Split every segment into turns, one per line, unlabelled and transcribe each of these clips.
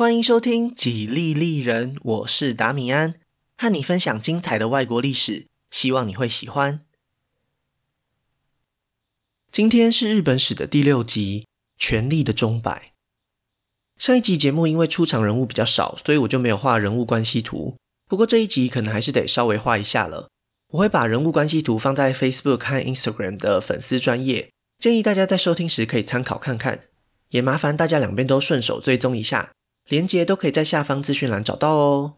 欢迎收听《几利利人》，我是达米安，和你分享精彩的外国历史，希望你会喜欢。今天是日本史的第六集，《权力的钟摆》。上一集节目因为出场人物比较少，所以我就没有画人物关系图。不过这一集可能还是得稍微画一下了。我会把人物关系图放在 Facebook 和 Instagram 的粉丝专页，建议大家在收听时可以参考看看。也麻烦大家两边都顺手追踪一下。连结都可以在下方资讯栏找到哦。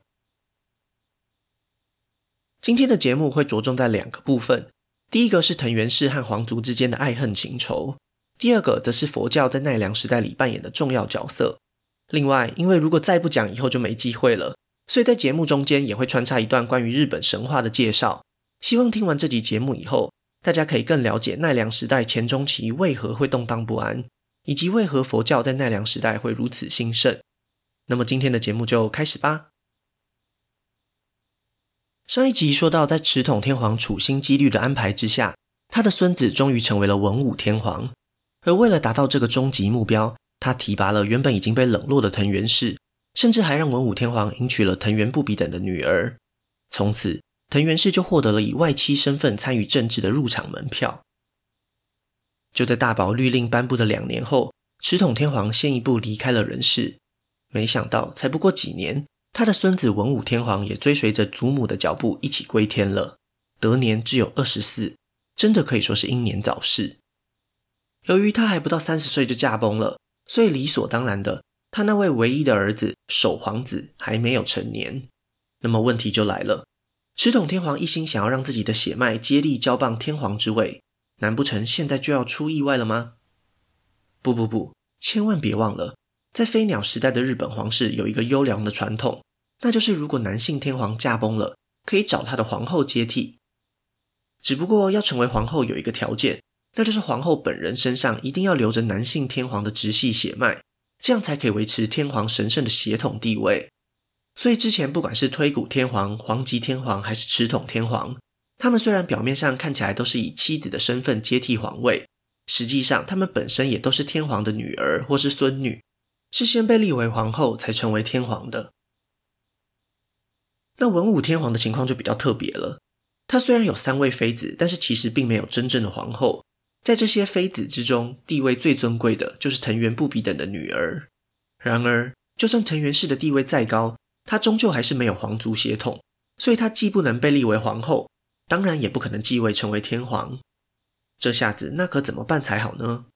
今天的节目会着重在两个部分，第一个是藤原氏和皇族之间的爱恨情仇，第二个则是佛教在奈良时代里扮演的重要角色。另外，因为如果再不讲，以后就没机会了，所以在节目中间也会穿插一段关于日本神话的介绍。希望听完这集节目以后，大家可以更了解奈良时代前中期为何会动荡不安，以及为何佛教在奈良时代会如此兴盛。那么今天的节目就开始吧。上一集说到，在持统天皇处心积虑的安排之下，他的孙子终于成为了文武天皇。而为了达到这个终极目标，他提拔了原本已经被冷落的藤原氏，甚至还让文武天皇迎娶了藤原不比等的女儿。从此，藤原氏就获得了以外戚身份参与政治的入场门票。就在大宝律令颁布的两年后，持统天皇先一步离开了人世。没想到，才不过几年，他的孙子文武天皇也追随着祖母的脚步一起归天了，得年只有二十四，真的可以说是英年早逝。由于他还不到三十岁就驾崩了，所以理所当然的，他那位唯一的儿子守皇子还没有成年。那么问题就来了，持统天皇一心想要让自己的血脉接力交棒天皇之位，难不成现在就要出意外了吗？不不不，千万别忘了。在飞鸟时代的日本皇室有一个优良的传统，那就是如果男性天皇驾崩了，可以找他的皇后接替。只不过要成为皇后有一个条件，那就是皇后本人身上一定要留着男性天皇的直系血脉，这样才可以维持天皇神圣的血统地位。所以之前不管是推古天皇、皇极天皇还是持统天皇，他们虽然表面上看起来都是以妻子的身份接替皇位，实际上他们本身也都是天皇的女儿或是孙女。是先被立为皇后，才成为天皇的。那文武天皇的情况就比较特别了。他虽然有三位妃子，但是其实并没有真正的皇后。在这些妃子之中，地位最尊贵的就是藤原不比等的女儿。然而，就算藤原氏的地位再高，她终究还是没有皇族血统，所以她既不能被立为皇后，当然也不可能继位成为天皇。这下子，那可怎么办才好呢？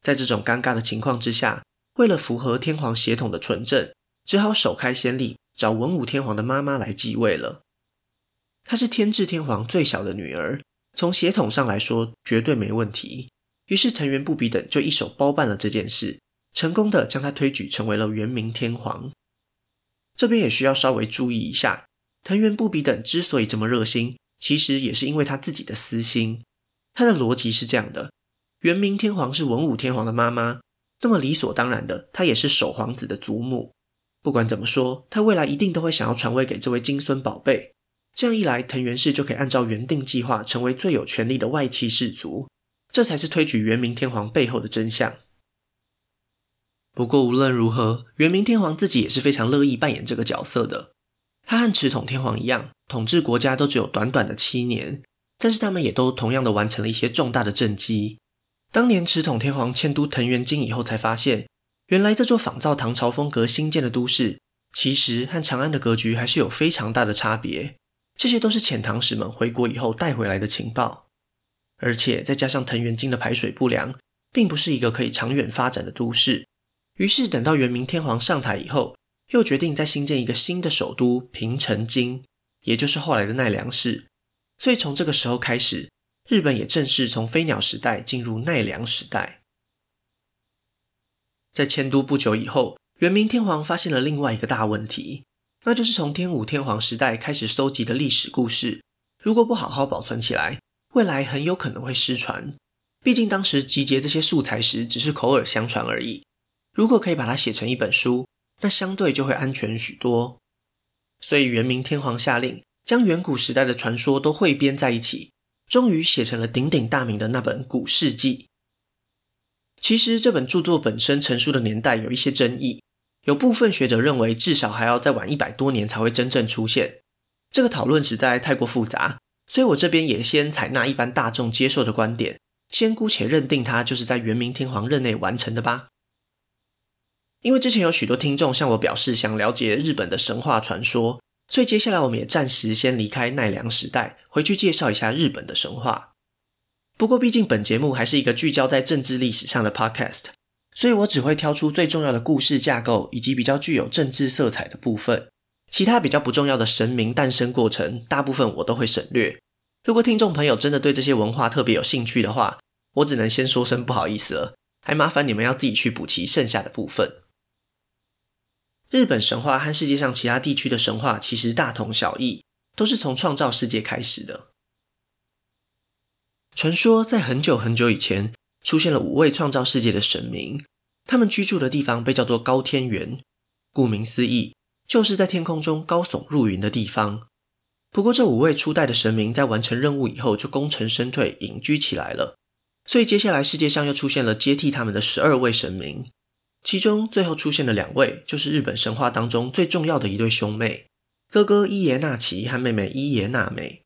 在这种尴尬的情况之下，为了符合天皇血统的纯正，只好首开先例，找文武天皇的妈妈来继位了。她是天智天皇最小的女儿，从血统上来说绝对没问题。于是藤原不比等就一手包办了这件事，成功的将她推举成为了元明天皇。这边也需要稍微注意一下，藤原不比等之所以这么热心，其实也是因为他自己的私心。他的逻辑是这样的：元明天皇是文武天皇的妈妈。那么理所当然的，他也是守皇子的祖母。不管怎么说，他未来一定都会想要传位给这位金孙宝贝。这样一来，藤原氏就可以按照原定计划，成为最有权力的外戚氏族。这才是推举元明天皇背后的真相。不过无论如何，元明天皇自己也是非常乐意扮演这个角色的。他和持统天皇一样，统治国家都只有短短的七年，但是他们也都同样的完成了一些重大的政绩。当年持统天皇迁都藤原京以后，才发现原来这座仿造唐朝风格新建的都市，其实和长安的格局还是有非常大的差别。这些都是遣唐使们回国以后带回来的情报，而且再加上藤原京的排水不良，并不是一个可以长远发展的都市。于是等到元明天皇上台以后，又决定再新建一个新的首都平城京，也就是后来的奈良市。所以从这个时候开始。日本也正式从飞鸟时代进入奈良时代。在迁都不久以后，元明天皇发现了另外一个大问题，那就是从天武天皇时代开始搜集的历史故事，如果不好好保存起来，未来很有可能会失传。毕竟当时集结这些素材时只是口耳相传而已，如果可以把它写成一本书，那相对就会安全许多。所以元明天皇下令，将远古时代的传说都汇编在一起。终于写成了鼎鼎大名的那本《古事记》。其实这本著作本身成书的年代有一些争议，有部分学者认为，至少还要再晚一百多年才会真正出现。这个讨论实在太过复杂，所以我这边也先采纳一般大众接受的观点，先姑且认定它就是在元明天皇任内完成的吧。因为之前有许多听众向我表示想了解日本的神话传说，所以接下来我们也暂时先离开奈良时代，回去介绍一下日本的神话。不过，毕竟本节目还是一个聚焦在政治历史上的 podcast，所以我只会挑出最重要的故事架构以及比较具有政治色彩的部分，其他比较不重要的神明诞生过程，大部分我都会省略。如果听众朋友真的对这些文化特别有兴趣的话，我只能先说声不好意思了，还麻烦你们要自己去补齐剩下的部分。日本神话和世界上其他地区的神话其实大同小异，都是从创造世界开始的。传说在很久很久以前，出现了五位创造世界的神明，他们居住的地方被叫做高天原。顾名思义，就是在天空中高耸入云的地方。不过，这五位初代的神明在完成任务以后就功成身退，隐居起来了。所以，接下来世界上又出现了接替他们的十二位神明，其中最后出现的两位，就是日本神话当中最重要的一对兄妹，哥哥伊邪那岐和妹妹伊邪那美。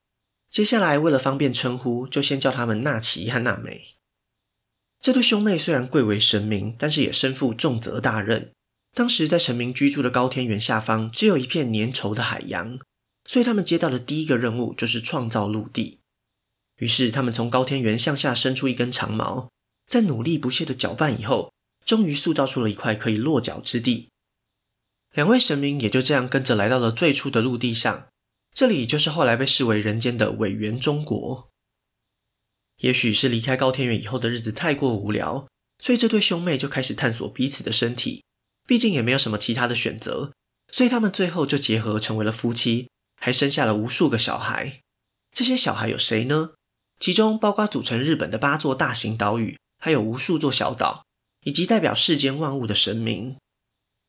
接下来，为了方便称呼，就先叫他们那岐和那美。这对兄妹虽然贵为神明，但是也身负重责大任。当时在神明居住的高天原下方，只有一片粘稠的海洋，所以他们接到的第一个任务就是创造陆地。于是，他们从高天原向下伸出一根长矛，在努力不懈的搅拌以后，终于塑造出了一块可以落脚之地。两位神明也就这样跟着来到了最初的陆地上。这里就是后来被视为人间的苇原中国。也许是离开高天原以后的日子太过无聊，所以这对兄妹就开始探索彼此的身体。毕竟也没有什么其他的选择，所以他们最后就结合成为了夫妻，还生下了无数个小孩。这些小孩有谁呢？其中包括组成日本的八座大型岛屿，还有无数座小岛，以及代表世间万物的神明。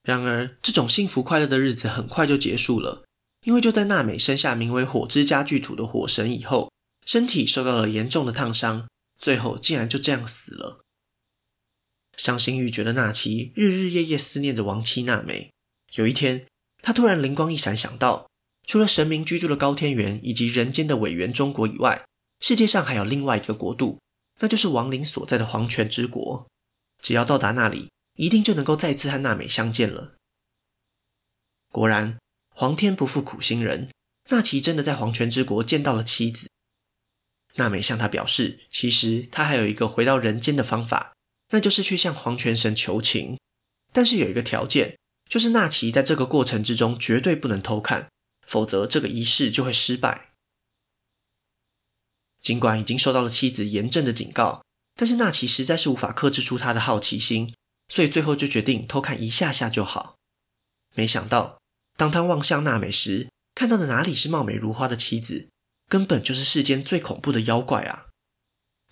然而，这种幸福快乐的日子很快就结束了。因为就在娜美生下名为火之家具土的火神以后，身体受到了严重的烫伤，最后竟然就这样死了。伤心欲绝的那岐日日夜夜思念着亡妻娜美。有一天，他突然灵光一闪，想到除了神明居住的高天原以及人间的委员中国以外，世界上还有另外一个国度，那就是亡灵所在的黄泉之国。只要到达那里，一定就能够再次和娜美相见了。果然。皇天不负苦心人，那岐真的在黄泉之国见到了妻子。娜美向他表示，其实他还有一个回到人间的方法，那就是去向黄泉神求情。但是有一个条件，就是那岐在这个过程之中绝对不能偷看，否则这个仪式就会失败。尽管已经受到了妻子严正的警告，但是那岐实在是无法克制住他的好奇心，所以最后就决定偷看一下下就好。没想到。当他望向娜美时，看到的哪里是貌美如花的妻子，根本就是世间最恐怖的妖怪啊！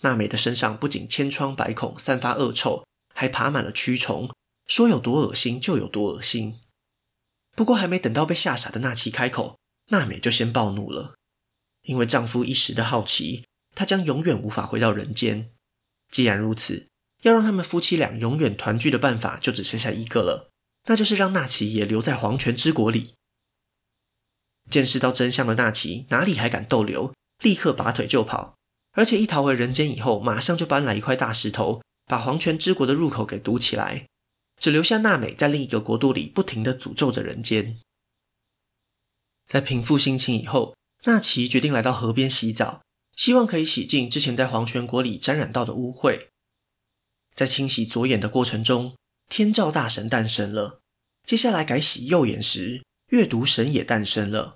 娜美的身上不仅千疮百孔，散发恶臭，还爬满了蛆虫，说有多恶心就有多恶心。不过还没等到被吓傻的那岐开口，娜美就先暴怒了，因为丈夫一时的好奇，她将永远无法回到人间。既然如此，要让他们夫妻俩永远团聚的办法就只剩下一个了。那就是让那岐也留在黄泉之国里。见识到真相的那岐哪里还敢逗留，立刻拔腿就跑，而且一逃回人间以后，马上就搬来一块大石头，把黄泉之国的入口给堵起来，只留下娜美在另一个国度里不停地诅咒着人间。在平复心情以后，那岐决定来到河边洗澡，希望可以洗净之前在黄泉国里沾染到的污秽。在清洗左眼的过程中，天照大神诞生了，接下来改洗右眼时，月读神也诞生了。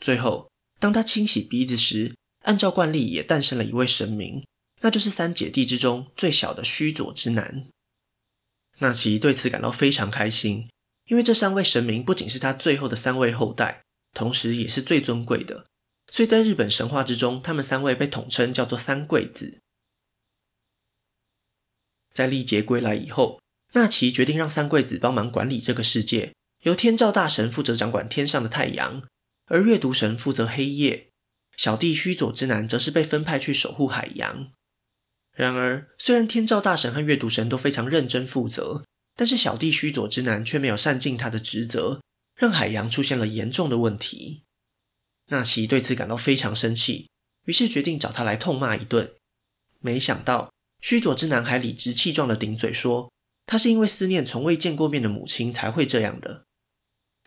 最后，当他清洗鼻子时，按照惯例也诞生了一位神明，那就是三姐弟之中最小的须佐之男。那奇对此感到非常开心，因为这三位神明不仅是他最后的三位后代，同时也是最尊贵的，所以在日本神话之中，他们三位被统称叫做三贵子。在历劫归来以后。那岐决定让三贵子帮忙管理这个世界，由天照大神负责掌管天上的太阳，而月读神负责黑夜，小弟须佐之男则是被分派去守护海洋。然而，虽然天照大神和月读神都非常认真负责，但是小弟须佐之男却没有善尽他的职责，让海洋出现了严重的问题。纳奇对此感到非常生气，于是决定找他来痛骂一顿。没想到须佐之男还理直气壮地顶嘴说，他是因为思念从未见过面的母亲才会这样的。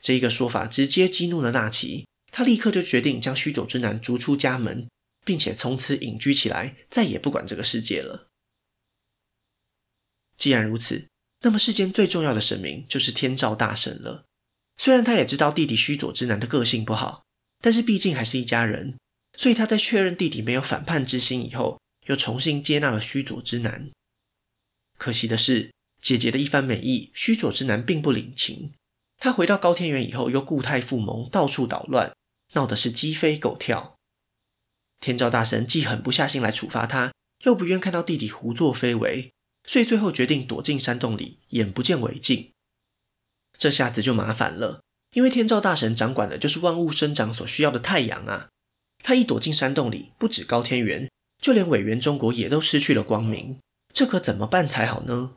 这一个说法直接激怒了纳奇，他立刻就决定将须佐之男逐出家门，并且从此隐居起来，再也不管这个世界了。既然如此，那么世间最重要的神明就是天照大神了。虽然他也知道弟弟须佐之男的个性不好，但是毕竟还是一家人，所以他在确认弟弟没有反叛之心以后，又重新接纳了须佐之男。可惜的是，姐姐的一番美意，须佐之男并不领情。他回到高天原以后，又故态复萌，到处捣乱，闹得是鸡飞狗跳。天照大神既狠不下心来处罚他，又不愿看到弟弟胡作非为。所以最后决定躲进山洞里，眼不见为净。这下子就麻烦了，因为天照大神掌管的就是万物生长所需要的太阳啊。他一躲进山洞里，不止高天原，就连苇原中国也都失去了光明。这可怎么办才好呢？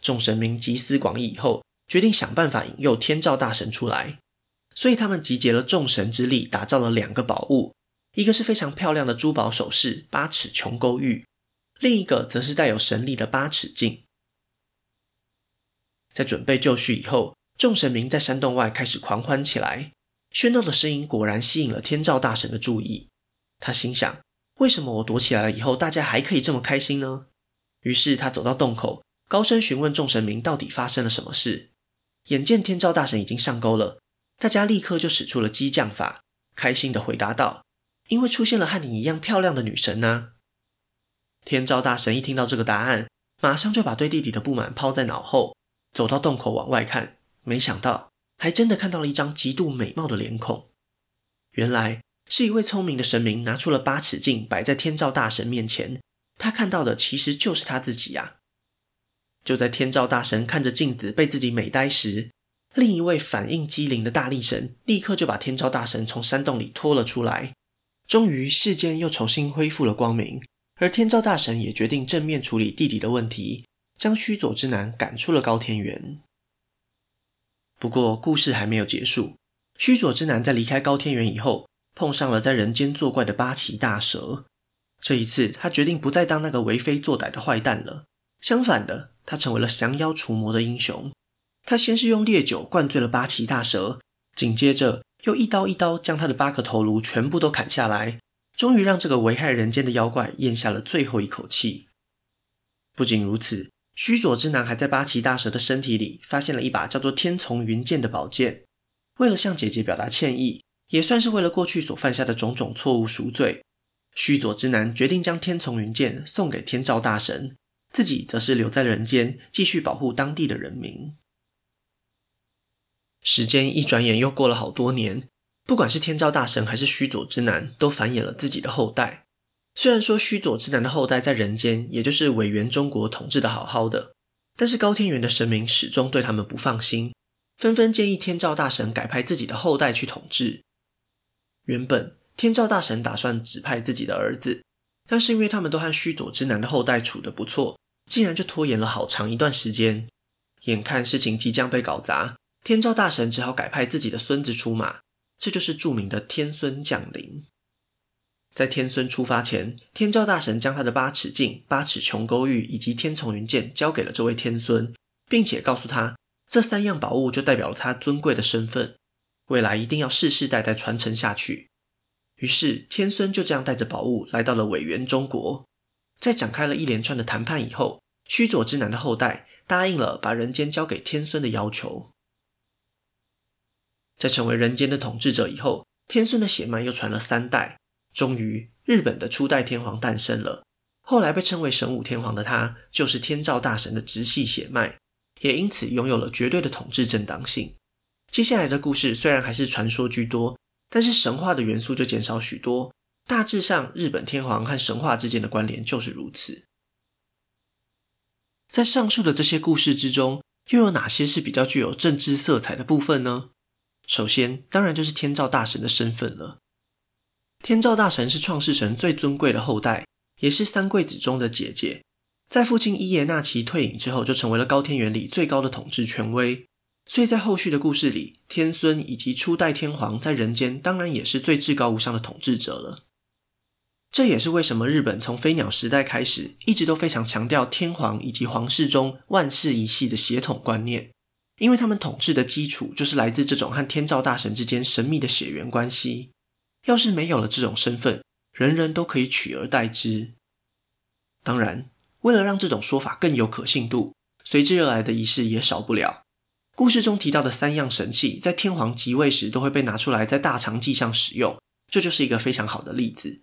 众神明集思广益以后，决定想办法引诱天照大神出来。所以他们集结了众神之力，打造了两个宝物，一个是非常漂亮的珠宝首饰——八尺琼勾玉。另一个则是带有神力的八尺镜。在准备就绪以后，众神明在山洞外开始狂欢起来，喧闹的声音果然吸引了天照大神的注意。他心想：为什么我躲起来了以后，大家还可以这么开心呢？于是他走到洞口，高声询问众神明到底发生了什么事。眼见天照大神已经上钩了，大家立刻就使出了激将法，开心地回答道：“因为出现了和你一样漂亮的女神呢。”天照大神一听到这个答案，马上就把对弟弟的不满抛在脑后，走到洞口往外看，没想到还真的看到了一张极度美貌的脸孔。原来是一位聪明的神明拿出了八尺镜摆在天照大神面前，他看到的其实就是他自己呀、就在天照大神看着镜子被自己美呆时，另一位反应机灵的大力神立刻就把天照大神从山洞里拖了出来，终于世间又重新恢复了光明。而天照大神也决定正面处理弟弟的问题，将须佐之男赶出了高天原。不过，故事还没有结束。须佐之男在离开高天原以后，碰上了在人间作怪的八岐大蛇。这一次，他决定不再当那个为非作歹的坏蛋了。相反的，他成为了降妖除魔的英雄。他先是用烈酒灌醉了八岐大蛇，紧接着又一刀一刀将他的八个头颅全部都砍下来。终于让这个危害人间的妖怪咽下了最后一口气。不仅如此，须佐之男还在八岐大蛇的身体里发现了一把叫做天丛云剑的宝剑。为了向姐姐表达歉意，也算是为了过去所犯下的种种错误赎罪，须佐之男决定将天丛云剑送给天照大神，自己则是留在人间继续保护当地的人民。时间一转眼又过了好多年。不管是天照大神还是须佐之男，都繁衍了自己的后代。虽然说须佐之男的后代在人间，也就是苇原中国统治的好好的，但是高天原的神明始终对他们不放心，纷纷建议天照大神改派自己的后代去统治。原本天照大神打算指派自己的儿子，但是因为他们都和须佐之男的后代处得不错，竟然就拖延了好长一段时间。眼看事情即将被搞砸，天照大神只好改派自己的孙子出马。这就是著名的天孙降临。在天孙出发前，天照大神将他的八尺镜、八尺琼勾玉以及天丛云剑交给了这位天孙，并且告诉他，这三样宝物就代表了他尊贵的身份，未来一定要世世代代传承下去。于是，天孙就这样带着宝物来到了苇原中国。在展开了一连串的谈判以后，须佐之男的后代答应了把人间交给天孙的要求。在成为人间的统治者以后，天孙的血脉又传了三代，终于日本的初代天皇诞生了。后来被称为神武天皇的他，就是天照大神的直系血脉，也因此拥有了绝对的统治正当性。接下来的故事虽然还是传说居多，但是神话的元素就减少许多。大致上，日本天皇和神话之间的关联就是如此。在上述的这些故事之中，又有哪些是比较具有政治色彩的部分呢？首先，当然就是天照大神的身份了。天照大神是创世神最尊贵的后代，也是三贵子中的姐姐。在父亲伊邪那岐退隐之后，就成为了高天原里最高的统治权威。所以在后续的故事里，天孙以及初代天皇在人间当然也是最至高无上的统治者了。这也是为什么日本从飞鸟时代开始，一直都非常强调天皇以及皇室中万世一系的血统观念，因为他们统治的基础就是来自这种和天照大神之间神秘的血缘关系。要是没有了这种身份，人人都可以取而代之。当然，为了让这种说法更有可信度，随之而来的仪式也少不了。故事中提到的三样神器，在天皇即位时都会被拿出来在大长祭上使用，这就是一个非常好的例子。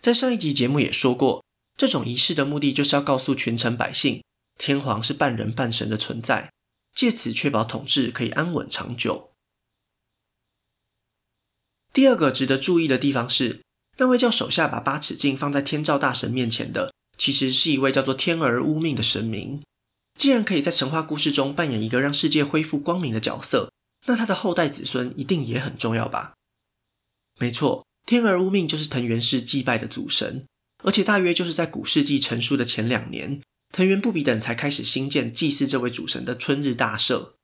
在上一集节目也说过，这种仪式的目的就是要告诉群臣百姓，天皇是半人半神的存在，借此确保统治可以安稳长久。第二个值得注意的地方是，那位叫手下把八尺镜放在天照大神面前的，其实是一位叫做天儿乌命的神明。既然可以在神话故事中扮演一个让世界恢复光明的角色，那他的后代子孙一定也很重要吧？没错，天儿乌命就是藤原氏祭拜的祖神，而且大约就是在古世纪成书的前两年，藤原不比等才开始兴建祭祀这位主神的春日大社。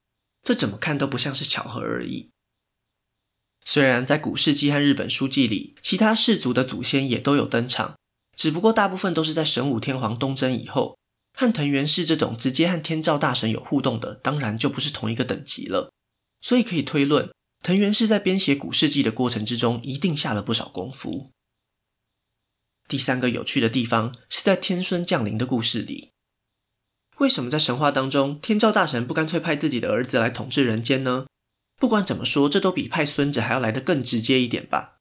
这怎么看都不像是巧合而已。虽然在古世纪和日本书记里，其他氏族的祖先也都有登场，只不过大部分都是在神武天皇东征以后，和藤原氏这种直接和天照大神有互动的，当然就不是同一个等级了。所以可以推论，藤原氏在编写古世纪的过程之中，一定下了不少功夫。第三个有趣的地方是在天孙降临的故事里，为什么在神话当中，天照大神不干脆派自己的儿子来统治人间呢？不管怎么说，这都比派孙子还要来得更直接一点吧。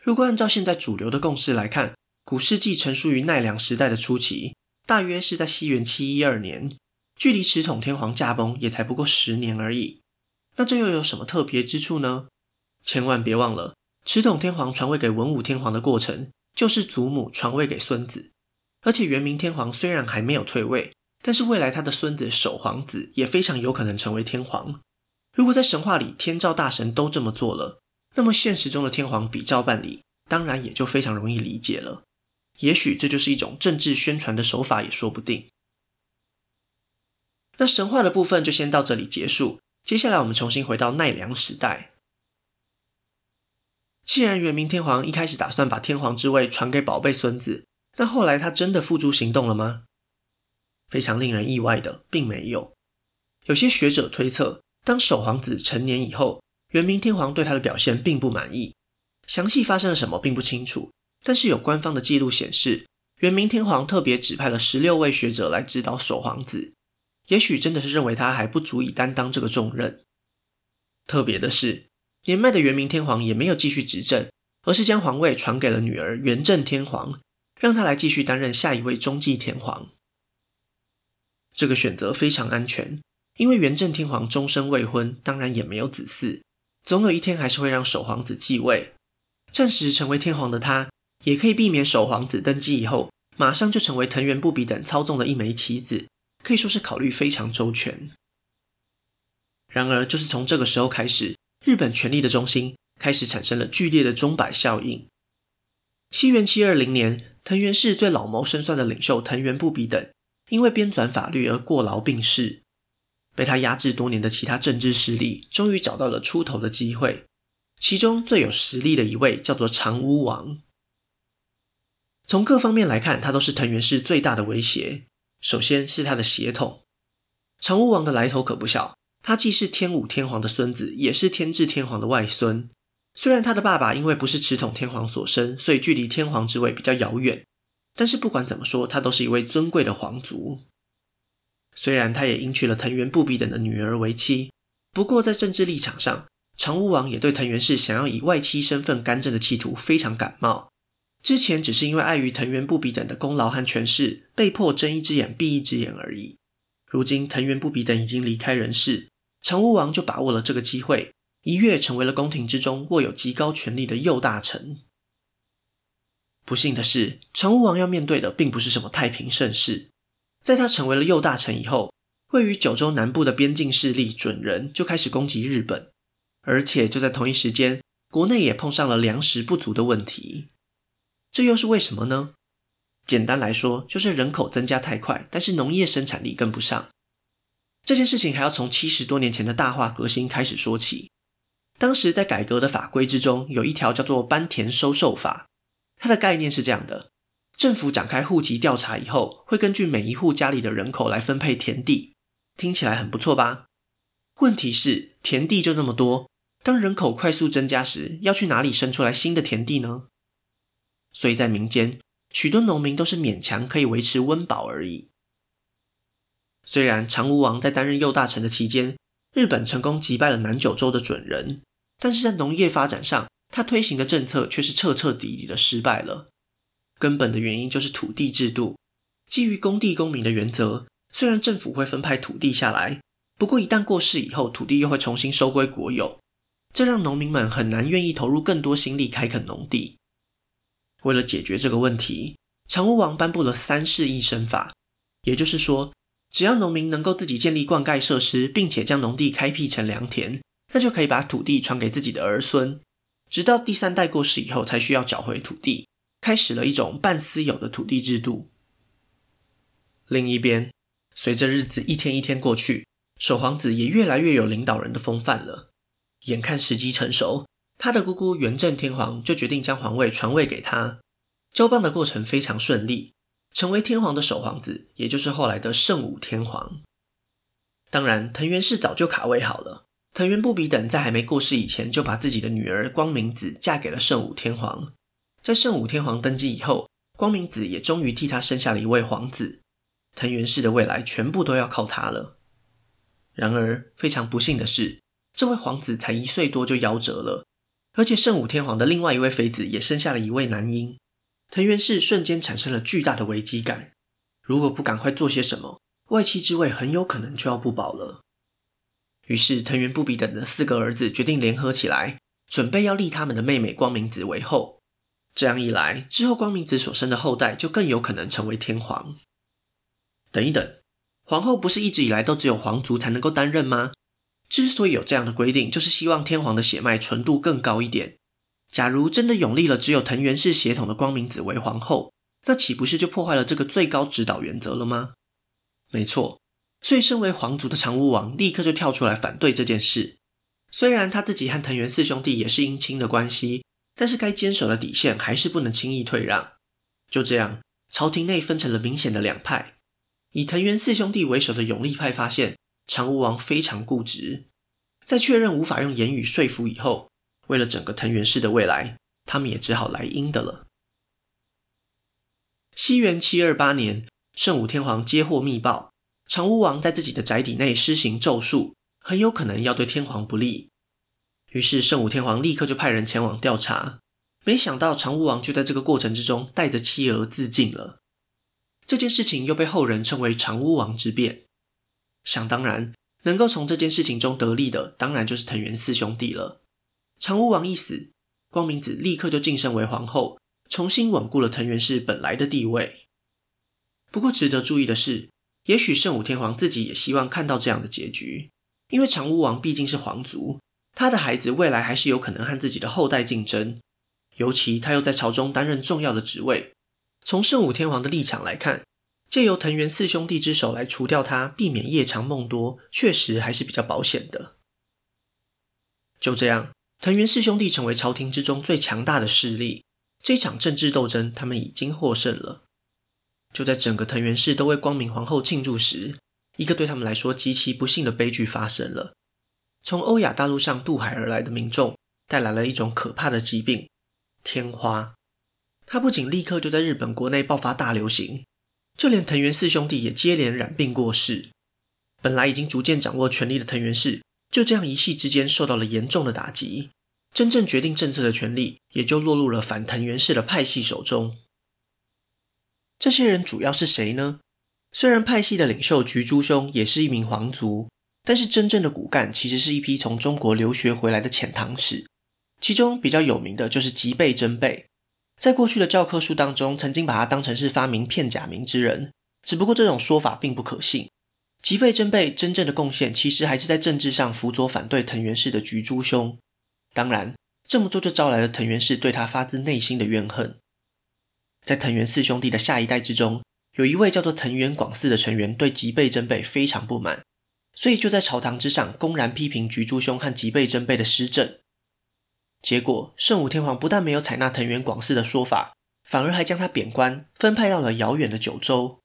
如果按照现在主流的共识来看，古事记成书于奈良时代的初期，大约是在西元七一二年，距离持统天皇驾崩也才不过十年而已。那这又有什么特别之处呢？千万别忘了，持统天皇传位给文武天皇的过程，就是祖母传位给孙子。而且元明天皇虽然还没有退位，但是未来他的孙子守皇子也非常有可能成为天皇。如果在神话里天照大神都这么做了，那么现实中的天皇比照办理，当然也就非常容易理解了。也许这就是一种政治宣传的手法，也说不定。那神话的部分就先到这里结束。接下来我们重新回到奈良时代。既然元明天皇一开始打算把天皇之位传给宝贝孙子，那后来他真的付诸行动了吗？非常令人意外的，并没有。有些学者推测。当守皇子成年以后，元明天皇对他的表现并不满意。详细发生了什么并不清楚，但是有官方的记录显示，元明天皇特别指派了十六位学者来指导守皇子。也许真的是认为他还不足以担当这个重任。特别的是，年迈的元明天皇也没有继续执政，而是将皇位传给了女儿元正天皇，让他来继续担任下一位中继天皇。这个选择非常安全。因为元正天皇终身未婚，当然也没有子嗣，总有一天还是会让守皇子继位。暂时成为天皇的他，也可以避免守皇子登基以后，马上就成为藤原不比等操纵的一枚棋子，可以说是考虑非常周全。然而，就是从这个时候开始，日本权力的中心开始产生了剧烈的钟摆效应。西元七二零年，藤原氏最老谋深算的领袖藤原不比等，因为编纂法律而过劳病逝。被他压制多年的其他政治势力，终于找到了出头的机会。其中最有实力的一位叫做长屋王。从各方面来看，他都是藤原氏最大的威胁。首先是他的血统，长屋王的来头可不小。他既是天武天皇的孙子，也是天智天皇的外孙。虽然他的爸爸因为不是持统天皇所生，所以距离天皇之位比较遥远，但是不管怎么说，他都是一位尊贵的皇族。虽然他也迎娶了藤原不比等的女儿为妻，不过在政治立场上，长屋王也对藤原氏想要以外戚身份干政的企图非常感冒。之前只是因为碍于藤原不比等的功劳和权势，被迫睁一只眼闭一只眼而已。如今藤原不比等已经离开人世，长屋王就把握了这个机会，一跃成为了宫廷之中握有极高权力的右大臣。不幸的是，长屋王要面对的并不是什么太平盛世。在他成为了右大臣以后，位于九州南部的边境势力准人就开始攻击日本，而且就在同一时间，国内也碰上了粮食不足的问题。这又是为什么呢？简单来说，就是人口增加太快，但是农业生产力跟不上。这件事情还要从七十多年前的大化革新开始说起。当时在改革的法规之中，有一条叫做班田收受法，它的概念是这样的：政府展开户籍调查以后，会根据每一户家里的人口来分配田地。听起来很不错吧？问题是田地就那么多，当人口快速增加时，要去哪里生出来新的田地呢？所以在民间，许多农民都是勉强可以维持温饱而已。虽然长屋王在担任右大臣的期间，日本成功击败了南九州的准人，但是在农业发展上，他推行的政策却是彻彻底底的失败了。根本的原因就是土地制度，基于公地公民的原则，虽然政府会分派土地下来，不过一旦过世以后，土地又会重新收归国有，这让农民们很难愿意投入更多心力开垦农地。为了解决这个问题，长屋王颁布了三世一生法，也就是说，只要农民能够自己建立灌溉设施，并且将农地开辟成良田，那就可以把土地传给自己的儿孙，直到第三代过世以后才需要缴回土地，开始了一种半私有的土地制度。另一边，随着日子一天一天过去，守皇子也越来越有领导人的风范了。眼看时机成熟，他的姑姑元正天皇就决定将皇位传位给他。交棒的过程非常顺利。成为天皇的守皇子，也就是后来的圣武天皇。当然，藤原氏早就卡位好了。藤原不比等在还没过世以前，就把自己的女儿光明子嫁给了圣武天皇。在圣武天皇登基以后，光明子也终于替他生下了一位皇子。藤原氏的未来全部都要靠他了。然而，非常不幸的是，这位皇子才一岁多就夭折了，而且圣武天皇的另外一位妃子也生下了一位男婴。藤原氏瞬间产生了巨大的危机感，如果不赶快做些什么，外戚之位很有可能就要不保了。于是，藤原不比等的四个儿子决定联合起来，准备要立他们的妹妹光明子为后。这样一来，之后光明子所生的后代就更有可能成为天皇。等一等，皇后不是一直以来都只有皇族才能够担任吗？之所以有这样的规定，就是希望天皇的血脉纯度更高一点。假如真的拥立了只有藤原氏血统的光明子为皇后，那岂不是就破坏了这个最高指导原则了吗？没错，所以身为皇族的长屋王立刻就跳出来反对这件事。虽然他自己和藤原四兄弟也是姻亲的关系，但是该坚守的底线还是不能轻易退让。就这样，朝廷内分成了明显的两派。以藤原四兄弟为首的永历派发现长屋王非常固执，在确认无法用言语说服以后。为了整个藤原氏的未来，他们也只好来阴的了。西元七二八年，圣武天皇接获密报，长屋王在自己的宅邸内施行咒术，很有可能要对天皇不利。于是圣武天皇立刻就派人前往调查，没想到长屋王就在这个过程之中带着妻儿自尽了。这件事情又被后人称为长屋王之变。想当然，能够从这件事情中得利的，当然就是藤原四兄弟了。长屋王一死，光明子立刻就晋升为皇后，重新稳固了藤原氏本来的地位。不过值得注意的是，也许圣武天皇自己也希望看到这样的结局，因为长屋王毕竟是皇族，他的孩子未来还是有可能和自己的后代竞争，尤其他又在朝中担任重要的职位。从圣武天皇的立场来看，借由藤原四兄弟之手来除掉他，避免夜长梦多，确实还是比较保险的。就这样。藤原四兄弟成为朝廷之中最强大的势力，这场政治斗争，他们已经获胜了。就在整个藤原氏都为光明皇后庆祝时，一个对他们来说极其不幸的悲剧发生了。从欧亚大陆上渡海而来的民众，带来了一种可怕的疾病——天花。它不仅立刻就在日本国内爆发大流行，就连藤原四兄弟也接连染病过世。本来已经逐渐掌握权力的藤原氏，就这样一夕之间受到了严重的打击，真正决定政策的权力也就落入了反藤原氏的派系手中。这些人主要是谁呢？虽然派系的领袖菊珠兄也是一名皇族，但是真正的骨干其实是一批从中国留学回来的遣唐使，其中比较有名的就是吉备真备，在过去的教科书当中曾经把他当成是发明片假名之人，只不过这种说法并不可信。吉备真备真正的贡献，其实还是在政治上辅佐反对藤原氏的菊珠兄。当然，这么做就招来了藤原氏对他发自内心的怨恨。在藤原四兄弟的下一代之中，有一位叫做藤原广嗣的成员对吉备真备非常不满，所以就在朝堂之上公然批评菊珠兄和吉备真备的施政。结果，圣武天皇不但没有采纳藤原广嗣的说法，反而还将他贬官，分派到了遥远的九州。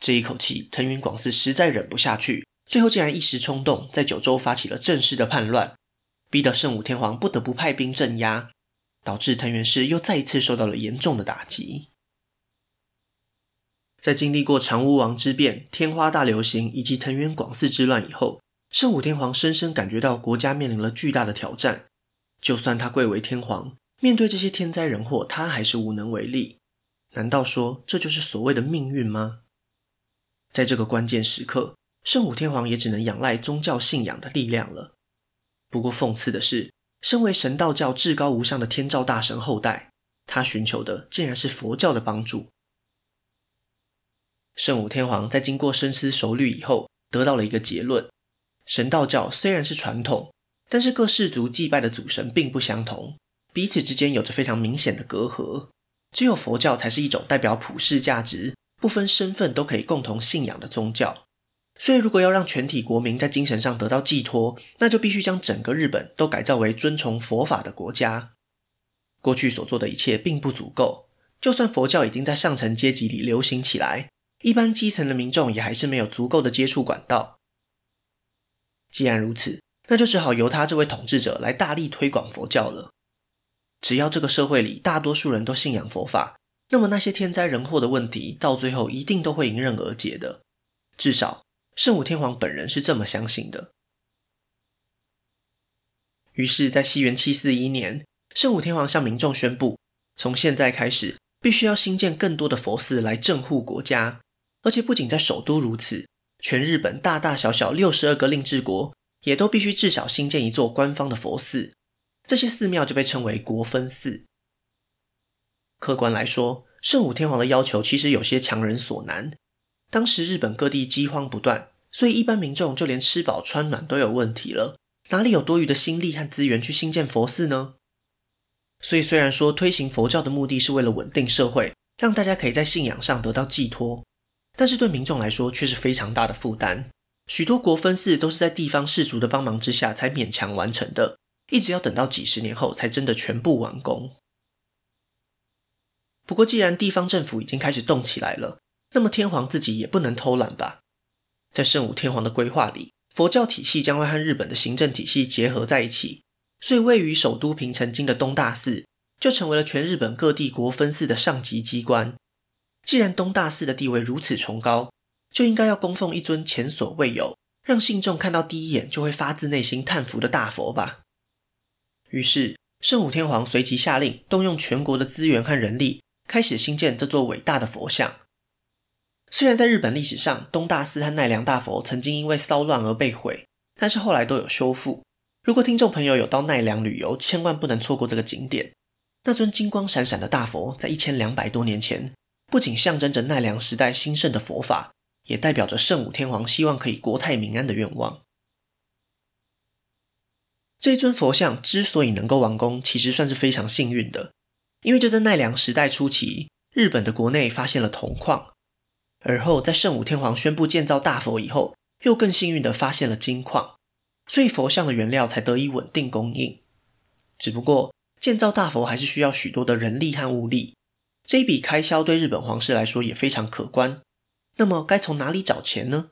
这一口气，藤原广嗣实在忍不下去，最后竟然一时冲动，在九州发起了正式的叛乱，逼得圣武天皇不得不派兵镇压，导致藤原氏又再一次受到了严重的打击。在经历过长屋王之变、天花大流行以及藤原广嗣之乱以后，圣武天皇深深感觉到国家面临了巨大的挑战。就算他贵为天皇，面对这些天灾人祸，他还是无能为力。难道说这就是所谓的命运吗？在这个关键时刻，圣武天皇也只能仰赖宗教信仰的力量了。不过讽刺的是，身为神道教至高无上的天照大神后代，他寻求的竟然是佛教的帮助。圣武天皇在经过深思熟虑以后，得到了一个结论：神道教虽然是传统。但是各氏族祭拜的祖神并不相同，彼此之间有着非常明显的隔阂。只有佛教才是一种代表普世价值、不分身份都可以共同信仰的宗教。所以，如果要让全体国民在精神上得到寄托，那就必须将整个日本都改造为遵从佛法的国家。过去所做的一切并不足够，就算佛教已经在上层阶级里流行起来，一般基层的民众也还是没有足够的接触管道。既然如此，那就只好由他这位统治者来大力推广佛教了。只要这个社会里大多数人都信仰佛法，那么那些天灾人祸的问题到最后一定都会迎刃而解的。至少圣武天皇本人是这么相信的。于是，在西元七四一年，圣武天皇向民众宣布，从现在开始，必须要兴建更多的佛寺来镇护国家，而且不仅在首都如此，全日本大大小小六十二个令制国。也都必须至少新建一座官方的佛寺，这些寺庙就被称为国分寺。客观来说，圣武天皇的要求其实有些强人所难。当时日本各地饥荒不断，所以一般民众就连吃饱穿暖都有问题了，哪里有多余的心力和资源去新建佛寺呢？所以虽然说推行佛教的目的是为了稳定社会，让大家可以在信仰上得到寄托，但是对民众来说却是非常大的负担。许多国分寺都是在地方士族的帮忙之下才勉强完成的，一直要等到几十年后才真的全部完工。不过，既然地方政府已经开始动起来了，那么天皇自己也不能偷懒吧？在圣武天皇的规划里，佛教体系将会和日本的行政体系结合在一起，所以位于首都平城京的东大寺就成为了全日本各地国分寺的上级机关。既然东大寺的地位如此崇高，就应该要供奉一尊前所未有，让信众看到第一眼就会发自内心叹服的大佛吧。于是，圣武天皇随即下令，动用全国的资源和人力，开始兴建这座伟大的佛像。虽然在日本历史上，东大寺和奈良大佛曾经因为骚乱而被毁，但是后来都有修复。如果听众朋友有到奈良旅游，千万不能错过这个景点。那尊金光闪闪的大佛，在一千两百多年前，不仅象征着奈良时代兴盛的佛法。也代表着圣武天皇希望可以国泰民安的愿望。这尊佛像之所以能够完工，其实算是非常幸运的，因为就在奈良时代初期，日本的国内发现了铜矿，而后在圣武天皇宣布建造大佛以后，又更幸运的发现了金矿，所以佛像的原料才得以稳定供应。只不过建造大佛还是需要许多的人力和物力，这笔开销对日本皇室来说也非常可观。那么该从哪里找钱呢？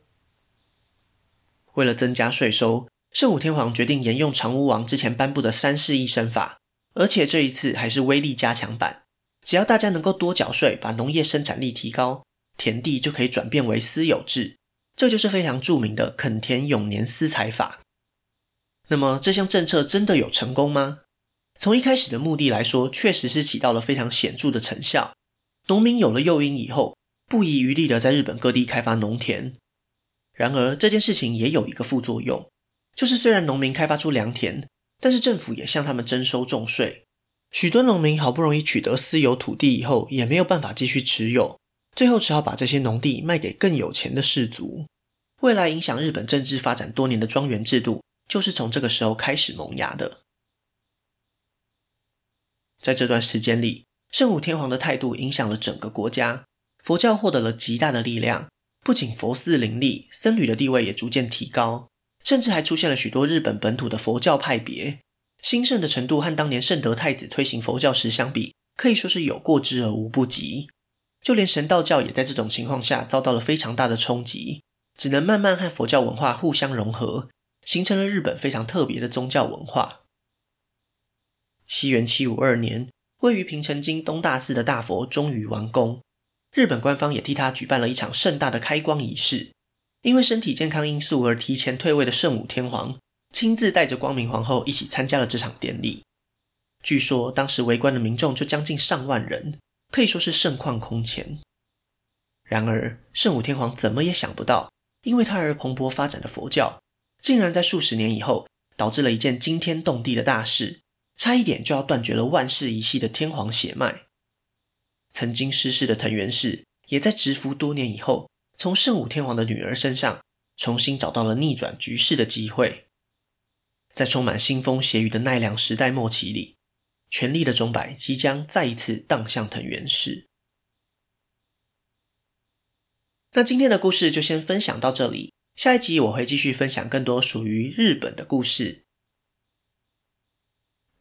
为了增加税收，圣武天皇决定沿用长屋王之前颁布的三世一生法，而且这一次还是威力加强版。只要大家能够多缴税，把农业生产力提高，田地就可以转变为私有制，这就是非常著名的垦田永年私财法。那么这项政策真的有成功吗？从一开始的目的来说，确实是起到了非常显著的成效。农民有了诱因以后，不遗余力地在日本各地开发农田，然而这件事情也有一个副作用，就是虽然农民开发出良田，但是政府也向他们征收重税。许多农民好不容易取得私有土地以后，也没有办法继续持有，最后只好把这些农地卖给更有钱的士族。未来影响日本政治发展多年的庄园制度，就是从这个时候开始萌芽的。在这段时间里，圣武天皇的态度影响了整个国家，佛教获得了极大的力量，不仅佛寺林立，僧侣的地位也逐渐提高，甚至还出现了许多日本本土的佛教派别，兴盛的程度和当年圣德太子推行佛教时相比，可以说是有过之而无不及。就连神道教也在这种情况下遭到了非常大的冲击，只能慢慢和佛教文化互相融合，形成了日本非常特别的宗教文化。西元七五二年，位于平城京东大寺的大佛终于完工，日本官方也替他举办了一场盛大的开光仪式。因为身体健康因素而提前退位的圣武天皇，亲自带着光明皇后一起参加了这场典礼。据说当时围观的民众就将近上万人。可以说是盛况空前。然而，圣武天皇怎么也想不到，因为他而蓬勃发展的佛教，竟然在数十年以后，导致了一件惊天动地的大事，差一点就要断绝了万世一系的天皇血脉。曾经失势的藤原氏，也在蛰伏多年以后，从圣武天皇的女儿身上，重新找到了逆转局势的机会。在充满腥风血雨的奈良时代末期里。权力的钟摆即将再一次荡向藤原氏。那今天的故事就先分享到这里，下一集我会继续分享更多属于日本的故事。